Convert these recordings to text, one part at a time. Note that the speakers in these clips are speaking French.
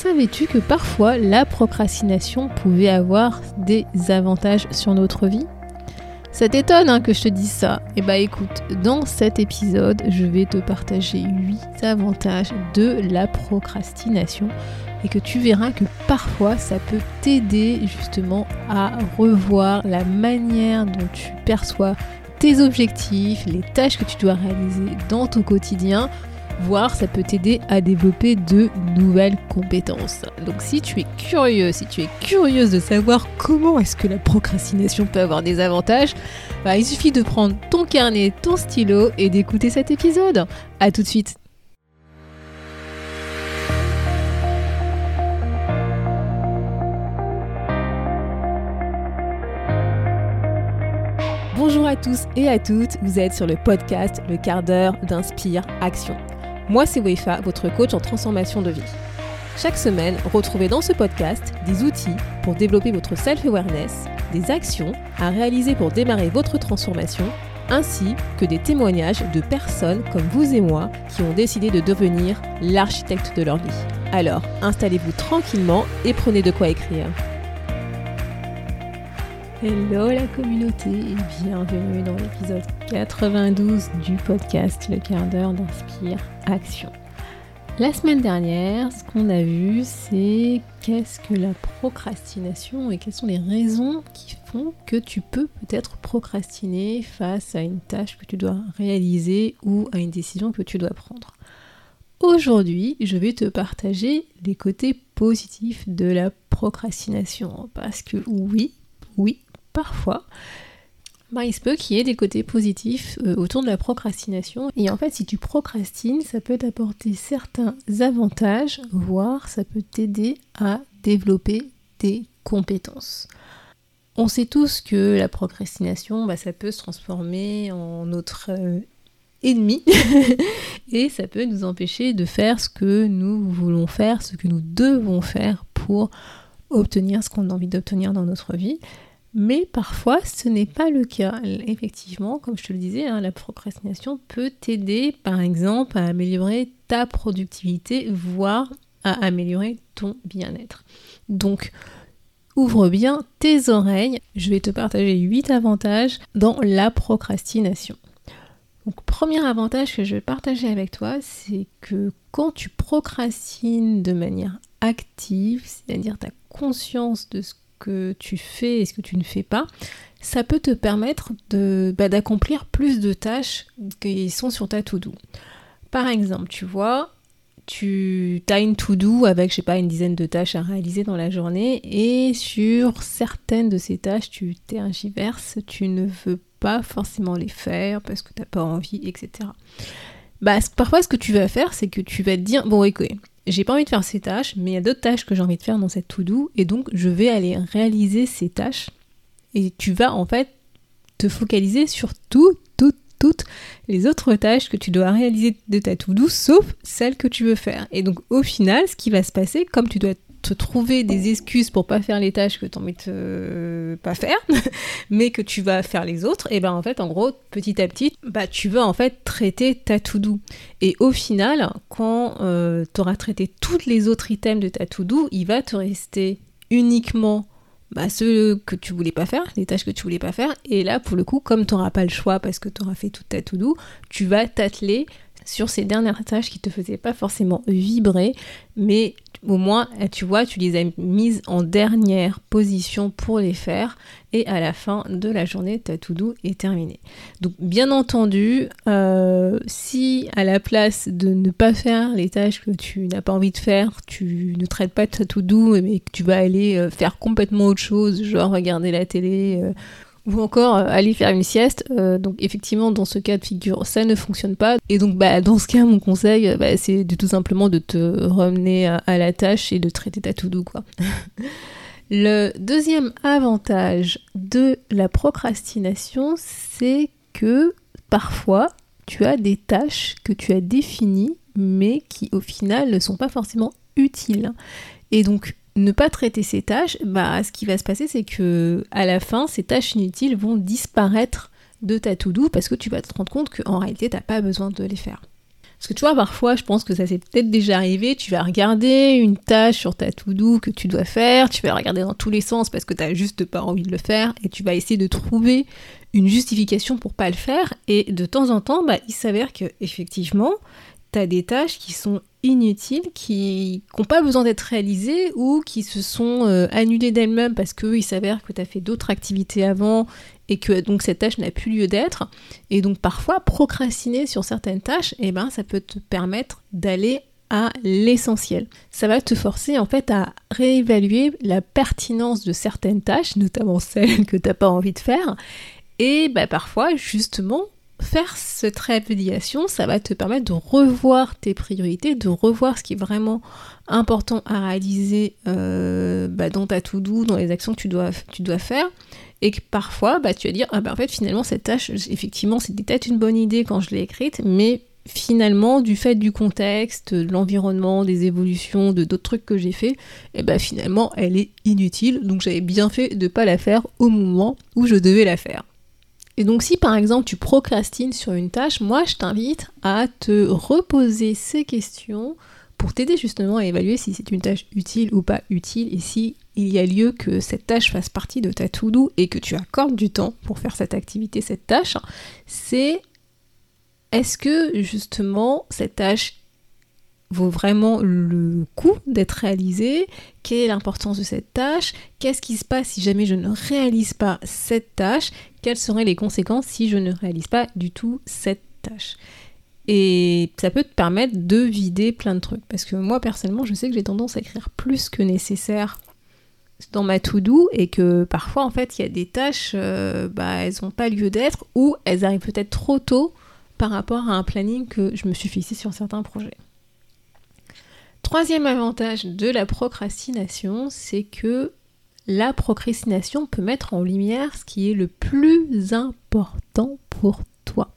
savais-tu que parfois la procrastination pouvait avoir des avantages sur notre vie? Ça t'étonne hein, que je te dise ça. Eh bah écoute, dans cet épisode, je vais te partager 8 avantages de la procrastination et que tu verras que parfois ça peut t'aider justement à revoir la manière dont tu perçois tes objectifs, les tâches que tu dois réaliser dans ton quotidien voire ça peut t'aider à développer de nouvelles compétences. Donc si tu es curieux, si tu es curieuse de savoir comment est-ce que la procrastination peut avoir des avantages, bah, il suffit de prendre ton carnet, ton stylo et d'écouter cet épisode. A tout de suite Bonjour à tous et à toutes, vous êtes sur le podcast Le quart d'heure d'Inspire Action. Moi, c'est Wefa, votre coach en transformation de vie. Chaque semaine, retrouvez dans ce podcast des outils pour développer votre self-awareness, des actions à réaliser pour démarrer votre transformation, ainsi que des témoignages de personnes comme vous et moi qui ont décidé de devenir l'architecte de leur vie. Alors, installez-vous tranquillement et prenez de quoi écrire. Hello la communauté et bienvenue dans l'épisode 92 du podcast Le quart d'heure d'Inspire Action. La semaine dernière, ce qu'on a vu, c'est qu'est-ce que la procrastination et quelles sont les raisons qui font que tu peux peut-être procrastiner face à une tâche que tu dois réaliser ou à une décision que tu dois prendre. Aujourd'hui, je vais te partager les côtés positifs de la procrastination parce que oui, oui, parfois, il se peut qu'il y ait des côtés positifs euh, autour de la procrastination. Et en fait, si tu procrastines, ça peut t'apporter certains avantages, voire ça peut t'aider à développer tes compétences. On sait tous que la procrastination, bah, ça peut se transformer en notre euh, ennemi et ça peut nous empêcher de faire ce que nous voulons faire, ce que nous devons faire pour obtenir ce qu'on a envie d'obtenir dans notre vie. Mais parfois, ce n'est pas le cas. Effectivement, comme je te le disais, hein, la procrastination peut t'aider, par exemple, à améliorer ta productivité, voire à améliorer ton bien-être. Donc, ouvre bien tes oreilles. Je vais te partager 8 avantages dans la procrastination. Donc, premier avantage que je vais partager avec toi, c'est que quand tu procrastines de manière active, c'est-à-dire tu as conscience de ce que tu fais et ce que tu ne fais pas, ça peut te permettre de, bah, d'accomplir plus de tâches qui sont sur ta to-do. Par exemple, tu vois, tu as une to-do avec, je sais pas, une dizaine de tâches à réaliser dans la journée et sur certaines de ces tâches, tu tergiverses, tu ne veux pas forcément les faire parce que tu n'as pas envie, etc. Bah, parfois, ce que tu vas faire, c'est que tu vas te dire, bon, écoutez, j'ai pas envie de faire ces tâches, mais il y a d'autres tâches que j'ai envie de faire dans cette to-do, et donc je vais aller réaliser ces tâches. Et tu vas en fait te focaliser sur tout, toutes, toutes les autres tâches que tu dois réaliser de ta to-do, sauf celles que tu veux faire. Et donc au final, ce qui va se passer, comme tu dois te trouver des excuses pour pas faire les tâches que tu envie de pas faire, mais que tu vas faire les autres, et ben en fait, en gros, petit à petit, bah tu vas en fait traiter ta to-do. Et au final, quand euh, tu auras traité tous les autres items de ta to-do, il va te rester uniquement bah, ceux que tu voulais pas faire, les tâches que tu voulais pas faire. Et là, pour le coup, comme tu n'auras pas le choix parce que tu auras fait toute ta to-do, tu vas t'atteler sur ces dernières tâches qui te faisaient pas forcément vibrer, mais au moins, tu vois, tu les as mises en dernière position pour les faire, et à la fin de la journée, ta to-do est terminée. Donc, bien entendu, euh, si à la place de ne pas faire les tâches que tu n'as pas envie de faire, tu ne traites pas ta to-do, mais que tu vas aller euh, faire complètement autre chose, genre regarder la télé, euh, ou encore euh, aller faire une sieste. Euh, donc effectivement, dans ce cas de figure, ça ne fonctionne pas. Et donc bah, dans ce cas, mon conseil, euh, bah, c'est tout simplement de te ramener à, la tâche et de traiter ta to-do. Quoi. Le deuxième avantage de la procrastination, c'est que parfois, tu as des tâches que tu as définies, mais qui au final ne sont pas forcément utiles. Et donc, ne pas traiter ces tâches, bah, ce qui va se passer, c'est que à la fin, ces tâches inutiles vont disparaître de ta to-do parce que tu vas te rendre compte qu'en réalité, tu n'as pas besoin de les faire. Parce que tu vois, parfois, je pense que ça s'est peut-être déjà arrivé, tu vas regarder une tâche sur ta to-do que tu dois faire, tu vas regarder dans tous les sens parce que tu n'as juste pas envie de le faire, et tu vas essayer de trouver une justification pour pas le faire, et de temps en temps, bah, il s'avère que effectivement, tu as des tâches qui sont inutiles, qui n'ont pas besoin d'être réalisées ou qui se sont euh, annulées d'elles-mêmes parce qu'il s'avère que tu as fait d'autres activités avant et que donc cette tâche n'a plus lieu d'être. Et donc parfois, procrastiner sur certaines tâches, eh ben, ça peut te permettre d'aller à l'essentiel. Ça va te forcer en fait à réévaluer la pertinence de certaines tâches, notamment celles que tu n'as pas envie de faire. Et bah, parfois, justement, faire cette réévaluation, ça va te permettre de revoir tes priorités, de revoir ce qui est vraiment important à réaliser euh, bah, dans ta to-do, dans les actions que tu dois, tu dois faire. Et que parfois, bah, tu vas dire, ah bah, en fait, finalement, cette tâche, effectivement, c'était peut-être une bonne idée quand je l'ai écrite, mais finalement, du fait du contexte, de l'environnement, des évolutions, de d'autres trucs que j'ai fait, et eh bah finalement, elle est inutile. Donc j'avais bien fait de ne pas la faire au moment où je devais la faire. Et donc si par exemple tu procrastines sur une tâche, moi je t'invite à te reposer ces questions pour t'aider justement à évaluer si c'est une tâche utile ou pas utile et si il y a lieu que cette tâche fasse partie de ta to-do et que tu accordes du temps pour faire cette activité, cette tâche, c'est est-ce que justement cette tâche vaut vraiment le coup d'être réalisée Quelle est l'importance de cette tâche? Qu'est-ce qui se passe si jamais je ne réalise pas cette tâche? Quelles seraient les conséquences si je ne réalise pas du tout cette tâche? Et ça peut te permettre de vider plein de trucs. Parce que moi, personnellement, je sais que j'ai tendance à écrire plus que nécessaire dans ma to-do et que parfois, en fait, il y a des tâches, euh, bah, elles n'ont pas lieu d'être ou elles arrivent peut-être trop tôt par rapport à un planning que je me suis fixé sur certains projets. Troisième avantage de la procrastination, c'est que la procrastination peut mettre en lumière ce qui est le plus important pour toi.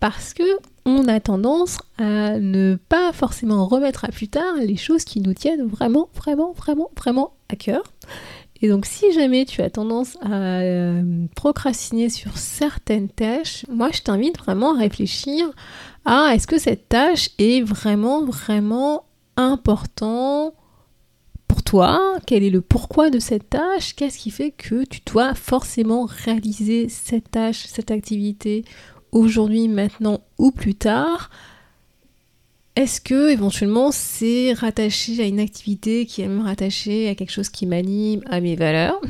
Parce que on a tendance à ne pas forcément remettre à plus tard les choses qui nous tiennent vraiment, vraiment, vraiment, vraiment à cœur. Et donc si jamais tu as tendance à euh, procrastiner sur certaines tâches, moi je t'invite vraiment à réfléchir à est-ce que cette tâche est vraiment, vraiment important pour toi? Quel est le pourquoi de cette tâche? Qu'est-ce qui fait que tu dois forcément réaliser cette tâche, cette activité aujourd'hui, maintenant ou plus tard? Est-ce que éventuellement c'est rattaché à une activité qui est même rattachée à quelque chose qui m'anime, à mes valeurs?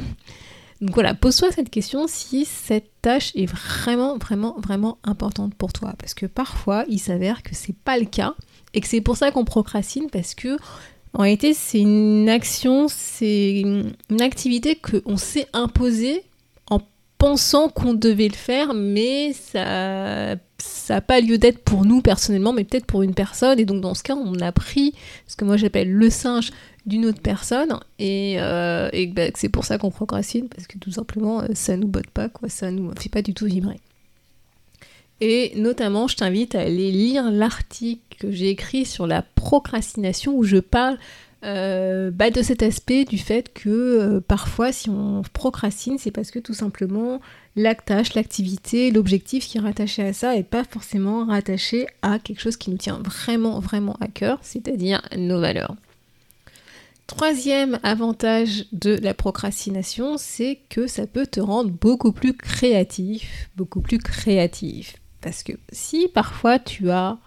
Donc voilà, pose-toi cette question si cette tâche est vraiment, vraiment, vraiment importante pour toi. Parce que parfois, il s'avère que c'est pas le cas et que c'est pour ça qu'on procrastine parce que en réalité, c'est une action, c'est une activité qu'on s'est imposée en pensant qu'on devait le faire, mais ça n'a pas lieu d'être pour nous personnellement, mais peut-être pour une personne. Et donc dans ce cas, on a pris ce que moi j'appelle le singe d'une autre personne, et, euh, bah, c'est pour ça qu'on procrastine, parce que tout simplement, euh, ça nous botte pas, quoi, ça nous fait pas du tout vibrer. Et notamment, je t'invite à aller lire l'article que j'ai écrit sur la procrastination où je parle euh, bah, de cet aspect du fait que euh, parfois si on procrastine c'est parce que tout simplement la tâche, l'activité, l'objectif qui est rattaché à ça n'est pas forcément rattaché à quelque chose qui nous tient vraiment vraiment à cœur, c'est-à-dire nos valeurs. Troisième avantage de la procrastination, c'est que ça peut te rendre beaucoup plus créatif, beaucoup plus créatif. Parce que si parfois tu as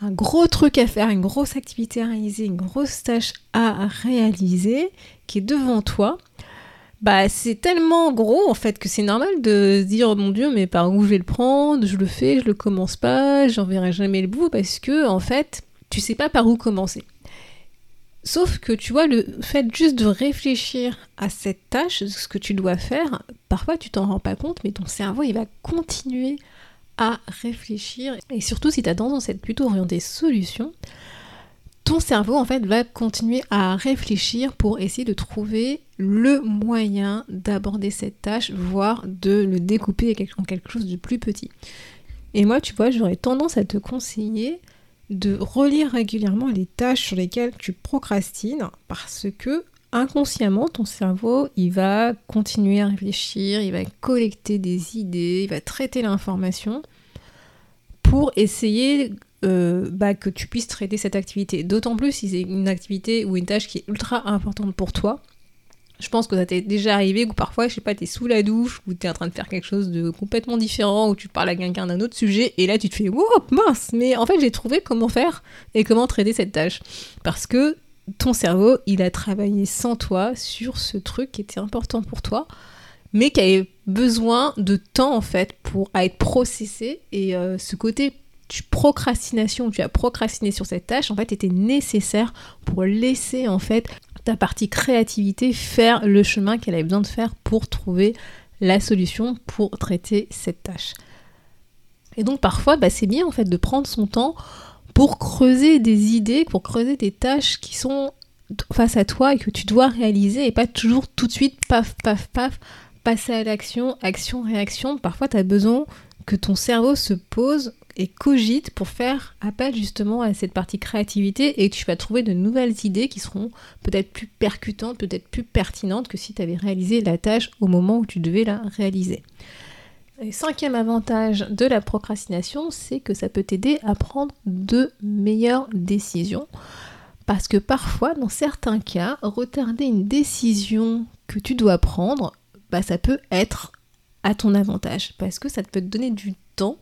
un gros truc à faire, une grosse activité à réaliser, une grosse tâche à réaliser qui est devant toi, bah c'est tellement gros en fait que c'est normal de se dire oh mon dieu mais par où je vais le prendre, je le fais, je le commence pas, j'en verrai jamais le bout parce que en fait tu sais pas par où commencer. Sauf que tu vois, le fait juste de réfléchir à cette tâche, ce que tu dois faire, parfois tu t'en rends pas compte, mais ton cerveau il va continuer réfléchir. Et surtout, si tu as tendance à être plutôt orienté solution, ton cerveau en fait va continuer à réfléchir pour essayer de trouver le moyen d'aborder cette tâche, voire de le découper en quelque chose de plus petit. Et moi, tu vois, j'aurais tendance à te conseiller de relire régulièrement les tâches sur lesquelles tu procrastines parce que inconsciemment, ton cerveau, il va continuer à réfléchir, il va collecter des idées, il va traiter l'information pour essayer euh, bah, que tu puisses traiter cette activité. D'autant plus si c'est une activité ou une tâche qui est ultra importante pour toi. Je pense que ça t'est déjà arrivé ou parfois, je sais pas, t'es sous la douche ou t'es en train de faire quelque chose de complètement différent ou tu parles à quelqu'un d'un autre sujet et là tu te fais wow, mince, mais en fait j'ai trouvé comment faire et comment traiter cette tâche. Parce que ton cerveau, il a travaillé sans toi sur ce truc qui était important pour toi, mais qui avait besoin de temps en fait pour être processé et euh, ce côté procrastination, tu as procrastiné sur cette tâche, en fait, était nécessaire pour laisser en fait ta partie créativité faire le chemin qu'elle avait besoin de faire pour trouver la solution pour traiter cette tâche. Et donc parfois, bah, c'est bien en fait de prendre son temps pour creuser des idées, pour creuser des tâches qui sont face à toi et que tu dois réaliser et pas toujours tout de suite, paf, paf, paf, passer à l'action, action, réaction. Parfois, tu as besoin que ton cerveau se pose et cogite pour faire appel justement à cette partie créativité et tu vas trouver de nouvelles idées qui seront peut-être plus percutantes, peut-être plus pertinentes que si tu avais réalisé la tâche au moment où tu devais la réaliser. Cinquième avantage de la procrastination, c'est que ça peut t'aider à prendre de meilleures décisions. Parce que parfois, dans certains cas, retarder une décision que tu dois prendre, bah, ça peut être à ton avantage. Parce que ça peut te donner du temps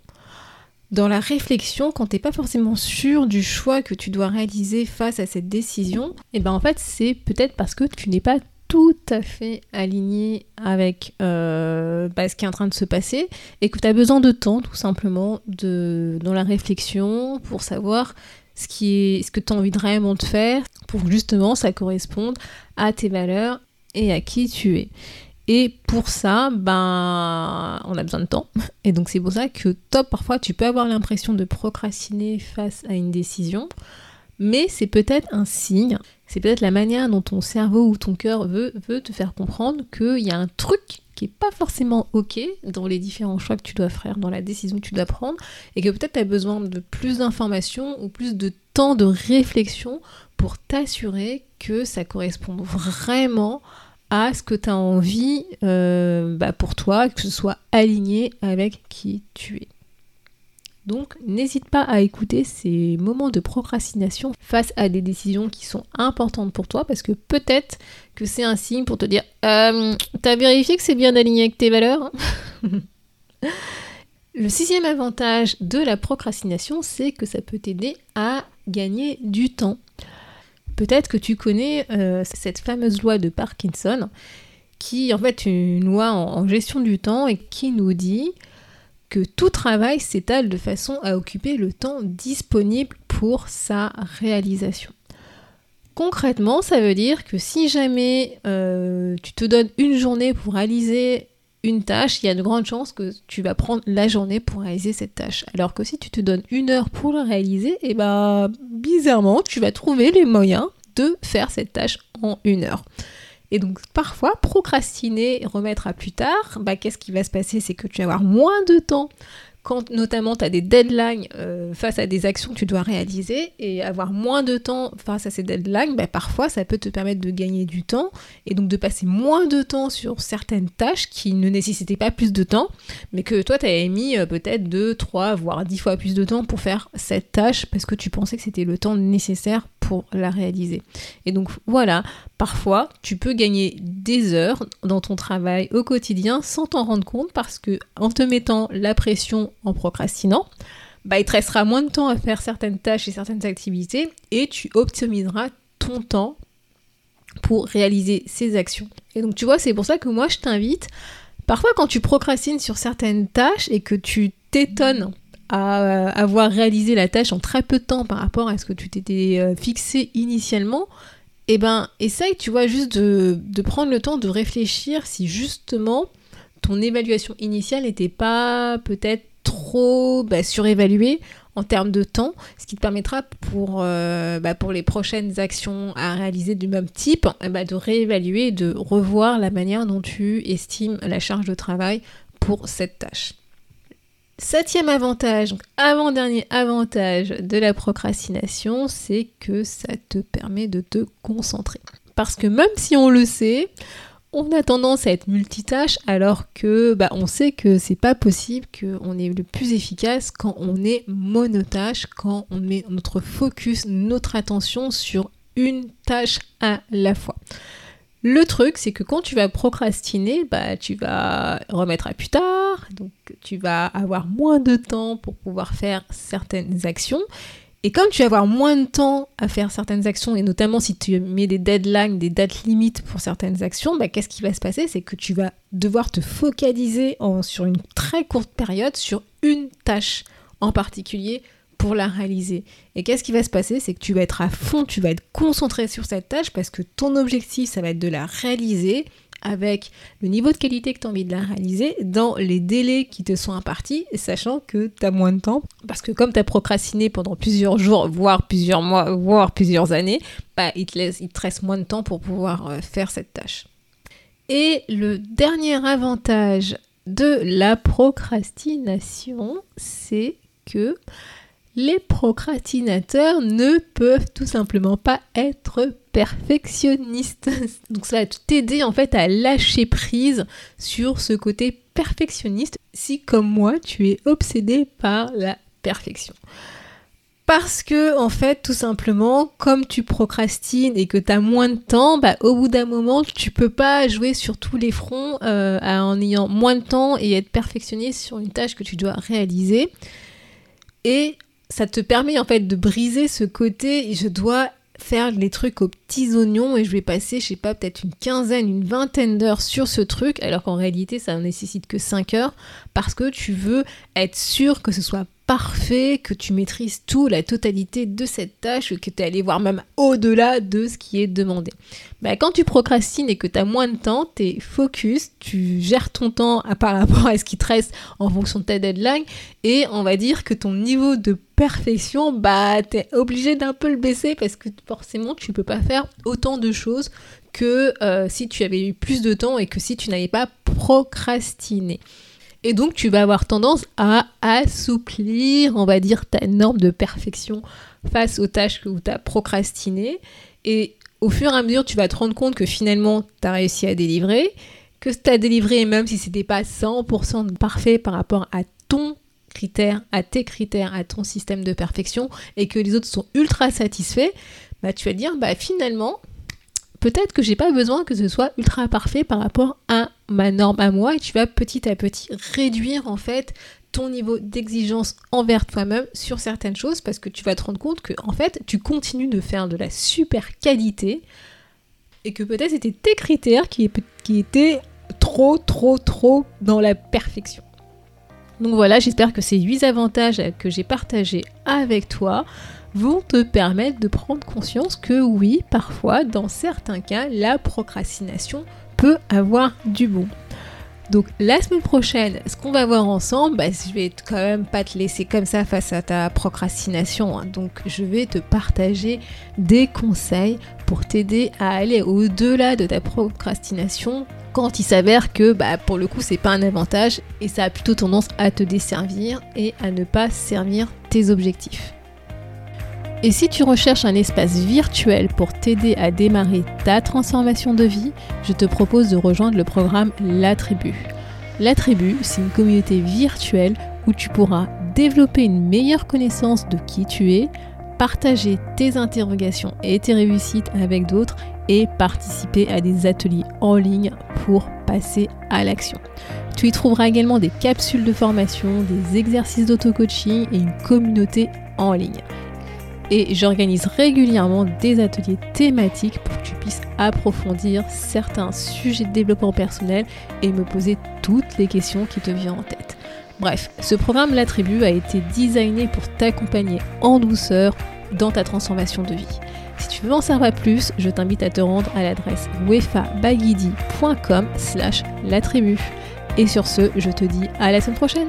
dans la réflexion, quand tu n'es pas forcément sûr du choix que tu dois réaliser face à cette décision, et ben en fait c'est peut-être parce que tu n'es pas tout à fait aligné avec euh, bah, ce qui est en train de se passer et que tu as besoin de temps tout simplement de, dans la réflexion pour savoir ce, qui est, ce que tu as envie de réellement de faire pour justement ça corresponde à tes valeurs et à qui tu es. Et pour ça, ben, on a besoin de temps. Et donc c'est pour ça que top, parfois tu peux avoir l'impression de procrastiner face à une décision, mais c'est peut-être un signe, c'est peut-être la manière dont ton cerveau ou ton cœur veut, te faire comprendre qu'il y a un truc qui n'est pas forcément ok dans les différents choix que tu dois faire, dans la décision que tu dois prendre, et que peut-être tu as besoin de plus d'informations ou plus de temps de réflexion pour t'assurer que ça correspond vraiment à ce que tu as envie euh, bah, pour toi, que ce soit aligné avec qui tu es. Donc n'hésite pas à écouter ces moments de procrastination face à des décisions qui sont importantes pour toi parce que peut-être que c'est un signe pour te dire euh, T'as vérifié que c'est bien aligné avec tes valeurs Le sixième avantage de la procrastination, c'est que ça peut t'aider à gagner du temps. Peut-être que tu connais euh, cette fameuse loi de Parkinson, qui est en fait une loi en, gestion du temps et qui nous dit que tout travail s'étale de façon à occuper le temps disponible pour sa réalisation. Concrètement, ça veut dire que si jamais euh, tu te donnes une journée pour réaliser une tâche, il y a de grandes chances que tu vas prendre la journée pour réaliser cette tâche. Alors que si tu te donnes une heure pour la réaliser, et eh bah bizarrement, tu vas trouver les moyens de faire cette tâche en une heure. Et donc parfois, procrastiner, remettre à plus tard, bah, qu'est-ce qui va se passer? C'est que tu vas avoir moins de temps quand notamment tu as des deadlines euh, face à des actions que tu dois réaliser et avoir moins de temps face à ces deadlines, bah, parfois ça peut te permettre de gagner du temps et donc de passer moins de temps sur certaines tâches qui ne nécessitaient pas plus de temps, mais que toi tu avais mis euh, peut-être 2, 3, voire 10 fois plus de temps pour faire cette tâche parce que tu pensais que c'était le temps nécessaire la réaliser. Et donc voilà, parfois tu peux gagner des heures dans ton travail au quotidien sans t'en rendre compte parce que en te mettant la pression en procrastinant, bah, il te restera moins de temps à faire certaines tâches et certaines activités et tu optimiseras ton temps pour réaliser ces actions. Et donc tu vois, c'est pour ça que moi je t'invite, parfois quand tu procrastines sur certaines tâches et que tu t'étonnes à euh, avoir réalisé la tâche en très peu de temps par rapport à ce que tu t'étais euh, fixé initialement, eh ben, essaye, tu vois, juste de, prendre le temps de réfléchir si justement ton évaluation initiale n'était pas peut-être trop bah, surévaluée en termes de temps, ce qui te permettra pour, euh, bah, les prochaines actions à réaliser du même type, eh ben, de réévaluer, de revoir la manière dont tu estimes la charge de travail pour cette tâche. Septième avantage, donc avant-dernier avantage de la procrastination, c'est que ça te permet de te concentrer. Parce que même si on le sait, on a tendance à être multitâche alors que bah, on sait que c'est pas possible, qu'on est le plus efficace quand on est monotâche, quand on met notre focus, notre attention sur une tâche à la fois. Le truc, c'est que quand tu vas procrastiner, bah, tu vas remettre à plus tard, donc tu vas avoir moins de temps pour pouvoir faire certaines actions. Et comme tu vas avoir moins de temps à faire certaines actions, et notamment si tu mets des deadlines, des dates limites pour certaines actions, bah, qu'est-ce qui va se passer? C'est que tu vas devoir te focaliser sur une très courte période sur une tâche en particulier pour la réaliser. Et qu'est-ce qui va se passer? C'est que tu vas être à fond, tu vas être concentré sur cette tâche parce que ton objectif, ça va être de la réaliser avec le niveau de qualité que tu as envie de la réaliser dans les délais qui te sont impartis, sachant que tu as moins de temps. Parce que comme tu as procrastiné pendant plusieurs jours, voire plusieurs mois, voire plusieurs années, bah, il, te laisse, il te reste moins de temps pour pouvoir euh, faire cette tâche. Et le dernier avantage de la procrastination, c'est que les procrastinateurs ne peuvent tout simplement pas être perfectionnistes. Donc ça va t'aider en fait à lâcher prise sur ce côté perfectionniste si comme moi tu es obsédé par la perfection. Parce que, en fait, tout simplement, comme tu procrastines et que tu as moins de temps, bah, au bout d'un moment, tu peux pas jouer sur tous les fronts euh, en ayant moins de temps et être perfectionniste sur une tâche que tu dois réaliser. Et ça te permet en fait de briser ce côté je dois faire les trucs aux petits oignons et je vais passer, je sais pas, peut-être une quinzaine, une vingtaine d'heures sur ce truc, alors qu'en réalité ça ne nécessite que 5 heures parce que tu veux être sûr que ce soit parfait, que tu maîtrises tout, la totalité de cette tâche, que tu es allé voir même au-delà de ce qui est demandé. Bah, quand tu procrastines et que tu as moins de temps, tu es focus, tu gères ton temps par rapport à ce qui te reste en fonction de ta deadline et on va dire que ton niveau de perfection, bah tu es obligé d'un peu le baisser parce que forcément tu peux pas faire autant de choses que euh, si tu avais eu plus de temps et que si tu n'avais pas procrastiné. Et donc tu vas avoir tendance à assouplir, on va dire, ta norme de perfection face aux tâches que tu as procrastinées. Et au fur et à mesure, tu vas te rendre compte que finalement, tu as réussi à délivrer, que tu as délivré, même si c'était pas 100% parfait par rapport à ton critère, à tes critères, à ton système de perfection, et que les autres sont ultra satisfaits, bah, tu vas dire, bah, finalement, peut-être que j'ai pas besoin que ce soit ultra parfait par rapport à ma norme à moi et tu vas petit à petit réduire en fait ton niveau d'exigence envers toi-même sur certaines choses parce que tu vas te rendre compte que en fait tu continues de faire de la super qualité et que peut-être c'était tes critères qui, qui étaient trop trop trop dans la perfection. Donc voilà, j'espère que ces 8 avantages que j'ai partagés avec toi vont te permettre de prendre conscience que oui, parfois, dans certains cas, la procrastination peut avoir du bon. Donc la semaine prochaine, ce qu'on va voir ensemble, bah, je vais quand même pas te laisser comme ça face à ta procrastination. Hein. Donc je vais te partager des conseils pour t'aider à aller au-delà de ta procrastination quand il s'avère que bah, pour le coup c'est pas un avantage et ça a plutôt tendance à te desservir et à ne pas servir tes objectifs. Et si tu recherches un espace virtuel pour t'aider à démarrer ta transformation de vie, je te propose de rejoindre le programme La Tribu. La Tribu, c'est une communauté virtuelle où tu pourras développer une meilleure connaissance de qui tu es, partager tes interrogations et tes réussites avec d'autres et participer à des ateliers en ligne pour passer à l'action. Tu y trouveras également des capsules de formation, des exercices d'auto-coaching et une communauté en ligne et j'organise régulièrement des ateliers thématiques pour que tu puisses approfondir certains sujets de développement personnel et me poser toutes les questions qui te viennent en tête. Bref, ce programme La Tribu a été designé pour t'accompagner en douceur dans ta transformation de vie. Si tu veux en savoir plus, je t'invite à te rendre à l'adresse wefabagidi.com slash la tribu. Et sur ce, je te dis à la semaine prochaine